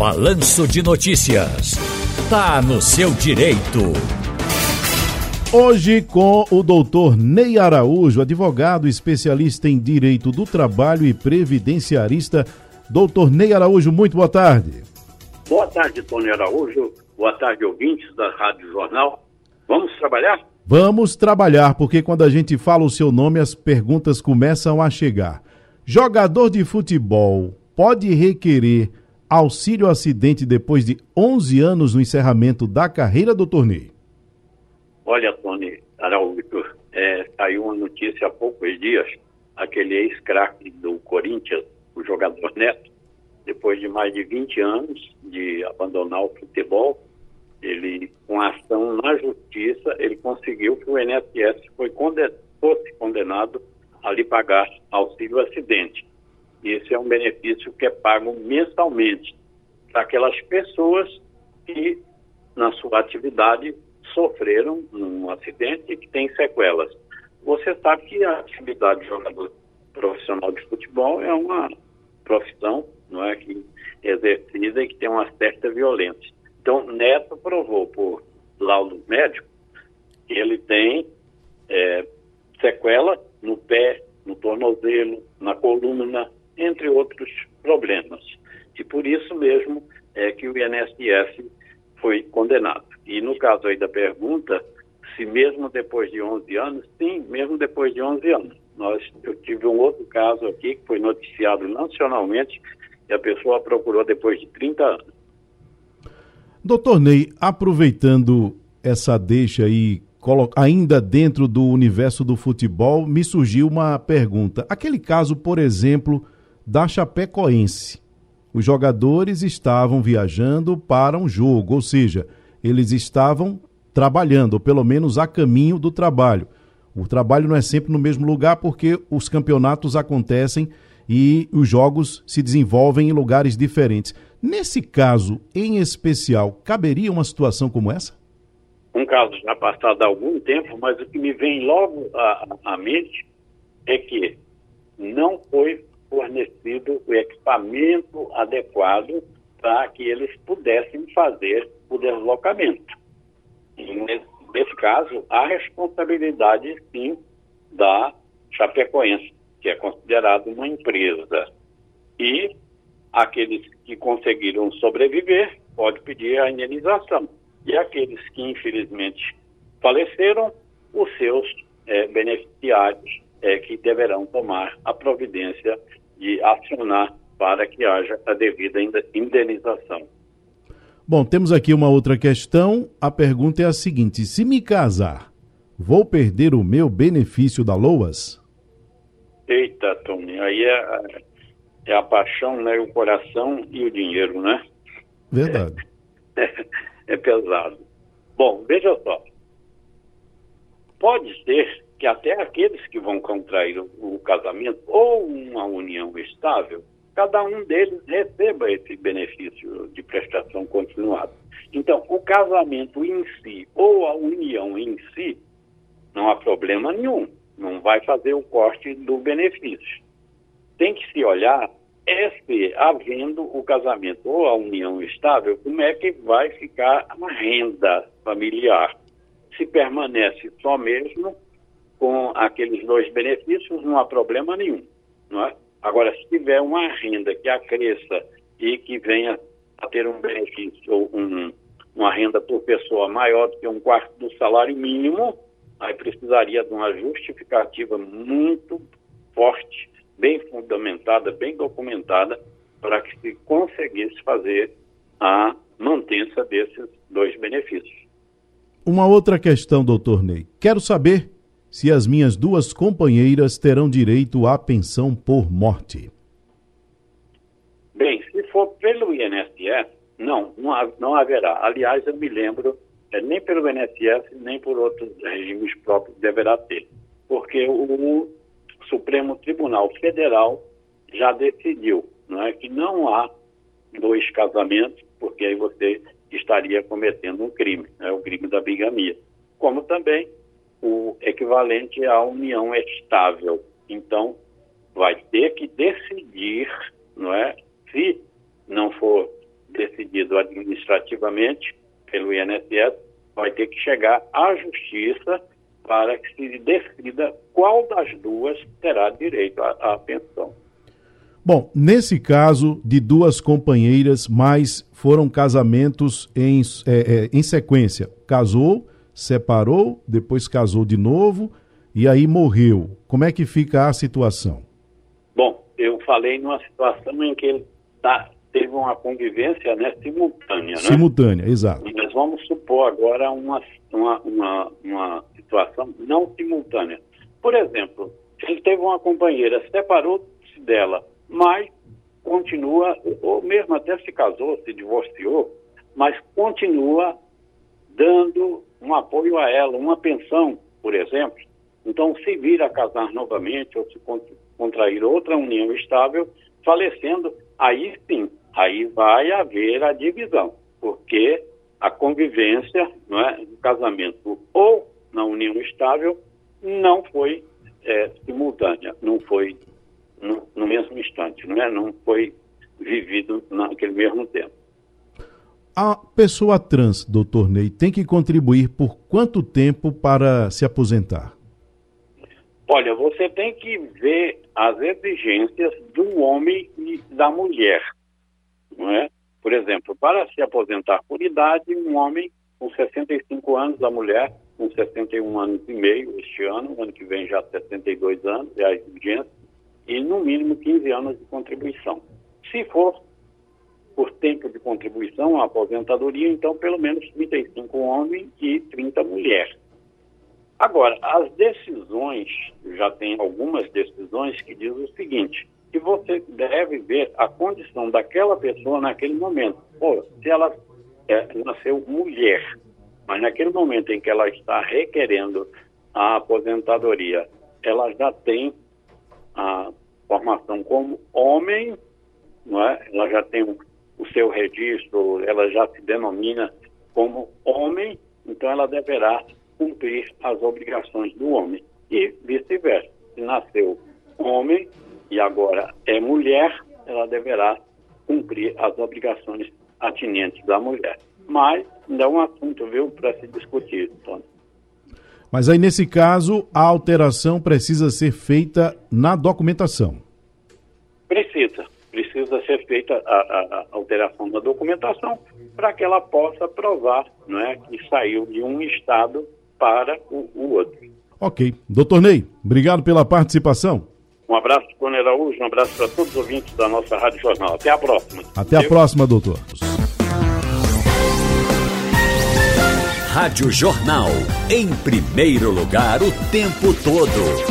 Balanço de Notícias. Tá no seu direito. Hoje com o doutor Ney Araújo, advogado especialista em direito do trabalho e previdenciarista. Doutor Ney Araújo, muito boa tarde. Boa tarde, Tony Araújo. Boa tarde, ouvintes da Rádio Jornal. Vamos trabalhar? Vamos trabalhar, porque quando a gente fala o seu nome, as perguntas começam a chegar. Jogador de futebol pode requerer auxílio acidente depois de 11 anos no encerramento da carreira do torneio? Olha, Tony Araújo, é, saiu uma notícia há poucos dias, aquele ex-craque do Corinthians, o jogador Neto, depois de mais de 20 anos de abandonar o futebol, ele, com ação na justiça, ele conseguiu que o INSS foi fosse condenado a lhe pagar auxílio acidente. Esse é um benefício que é pago mensalmente para aquelas pessoas que, na sua atividade, sofreram um acidente e que têm sequelas. Você sabe que a atividade de jogador profissional de futebol é uma profissão não é, que é exercida e que tem uma certa violência. Então, Neto provou por laudo médico que ele tem é, sequela no pé, no tornozelo, na coluna, entre outros problemas. E por isso mesmo é que o INSS foi condenado. E no caso aí da pergunta, se mesmo depois de 11 anos, sim, mesmo depois de 11 anos. Nós, eu tive um outro caso aqui que foi noticiado nacionalmente e a pessoa procurou depois de 30 anos. Doutor Ney, aproveitando essa deixa aí, ainda dentro do universo do futebol, me surgiu uma pergunta. Aquele caso, por exemplo, da Chapecoense. Os jogadores estavam viajando para um jogo, ou seja, eles estavam trabalhando, ou pelo menos a caminho do trabalho. O trabalho não é sempre no mesmo lugar porque os campeonatos acontecem e os jogos se desenvolvem em lugares diferentes. Nesse caso, em especial, caberia uma situação como essa? Um caso já passado há algum tempo, mas o que me vem logo à, à mente é que não foi fornecido o equipamento adequado para que eles pudessem fazer o deslocamento. Nesse, nesse caso, a responsabilidade, sim, da Chapecoense, que é considerada uma empresa. E aqueles que conseguiram sobreviver pode pedir a indenização. E aqueles que, infelizmente, faleceram, os seus é, beneficiários é, que deverão tomar a providência de acionar para que haja a devida indenização. Bom, temos aqui uma outra questão. A pergunta é a seguinte: se me casar, vou perder o meu benefício da LOAS? Eita, Tony, aí é, é a paixão, né, o coração e o dinheiro, né? Verdade. É, é pesado. Bom, veja só. Pode ser que até aqueles que vão contrair o, o casamento ou uma união estável, cada um deles receba esse benefício de prestação continuada. Então, o casamento em si ou a união em si, não há problema nenhum, não vai fazer o corte do benefício. Tem que se olhar é se, havendo o casamento ou a união estável, como é que vai ficar a renda familiar. Se permanece só mesmo com aqueles dois benefícios, não há problema nenhum. Não é? Agora, se tiver uma renda que acresça e que venha a ter um benefício ou um, uma renda por pessoa maior do que um quarto do salário mínimo, aí precisaria de uma justificativa muito forte, bem fundamentada, bem documentada, para que se conseguisse fazer a mantença desses dois benefícios. Uma outra questão, doutor Ney. Quero saber se as minhas duas companheiras terão direito à pensão por morte. Bem, se for pelo INSS, não, não, não haverá. Aliás, eu me lembro, é, nem pelo INSS, nem por outros regimes próprios deverá ter. Porque o Supremo Tribunal Federal já decidiu não é, que não há dois casamentos, porque aí você estaria cometendo um crime, é o crime da bigamia. Como também o equivalente à união estável. Então, vai ter que decidir, não é? Se não for administrativamente pelo INSS, vai ter que chegar à justiça para que se decida qual das duas terá direito à, à pensão. Bom, nesse caso de duas companheiras, mas foram casamentos em, é, é, em sequência. Casou, separou, depois casou de novo e aí morreu. Como é que fica a situação? Bom, eu falei numa situação em que ele tá, teve uma convivência né, simultânea. Né? Simultânea, exato. Mas vamos supor agora uma, uma, uma, uma situação não simultânea. Por exemplo, ele teve uma companheira, separou-se dela, mas continua, ou mesmo até se casou, se divorciou, mas continua dando um apoio a ela, uma pensão, por exemplo. Então, se vir a casar novamente ou se contrair outra união estável, falecendo, aí sim, aí vai haver a divisão, porque a convivência não é, do casamento ou na união estável não foi é, simultânea, não foi no, no, mesmo instante, não, é? não foi vivido naquele mesmo tempo. A pessoa trans, doutor Ney, tem que contribuir por quanto tempo para se aposentar? Olha, você tem que ver as exigências do homem e da mulher, não é? Por exemplo, para se aposentar por idade, um homem com 65 anos, a mulher com 61 anos e meio este ano, ano que vem já 62 anos, é a exigência, e no mínimo 15 anos de contribuição. Se for por tempo de contribuição, a aposentadoria, então pelo menos 35 homens e 30 mulheres. Agora, as decisões, já tem algumas decisões que dizem o seguinte, que você deve ver a condição daquela pessoa naquele momento. Se ela é, nasceu mulher, mas naquele momento em que ela está requerendo a aposentadoria, ela já tem a formação como homem, não é? ela já tem o, o seu registro, ela já se denomina como homem, então ela deverá cumprir as obrigações do homem. E vice-versa. Se nasceu homem e agora é mulher, ela deverá cumprir as obrigações atinentes da mulher. Mas ainda é um assunto, viu, para se discutir, Tony. Mas aí, nesse caso, a alteração precisa ser feita na documentação. Precisa. Ser feita a, a, a alteração da documentação para que ela possa provar não é, que saiu de um estado para o, o outro. Ok. Doutor Ney, obrigado pela participação. Um abraço, Tony Araújo, um abraço para todos os ouvintes da nossa Rádio Jornal. Até a próxima. Até a próxima, doutor. Rádio Jornal, em primeiro lugar o tempo todo.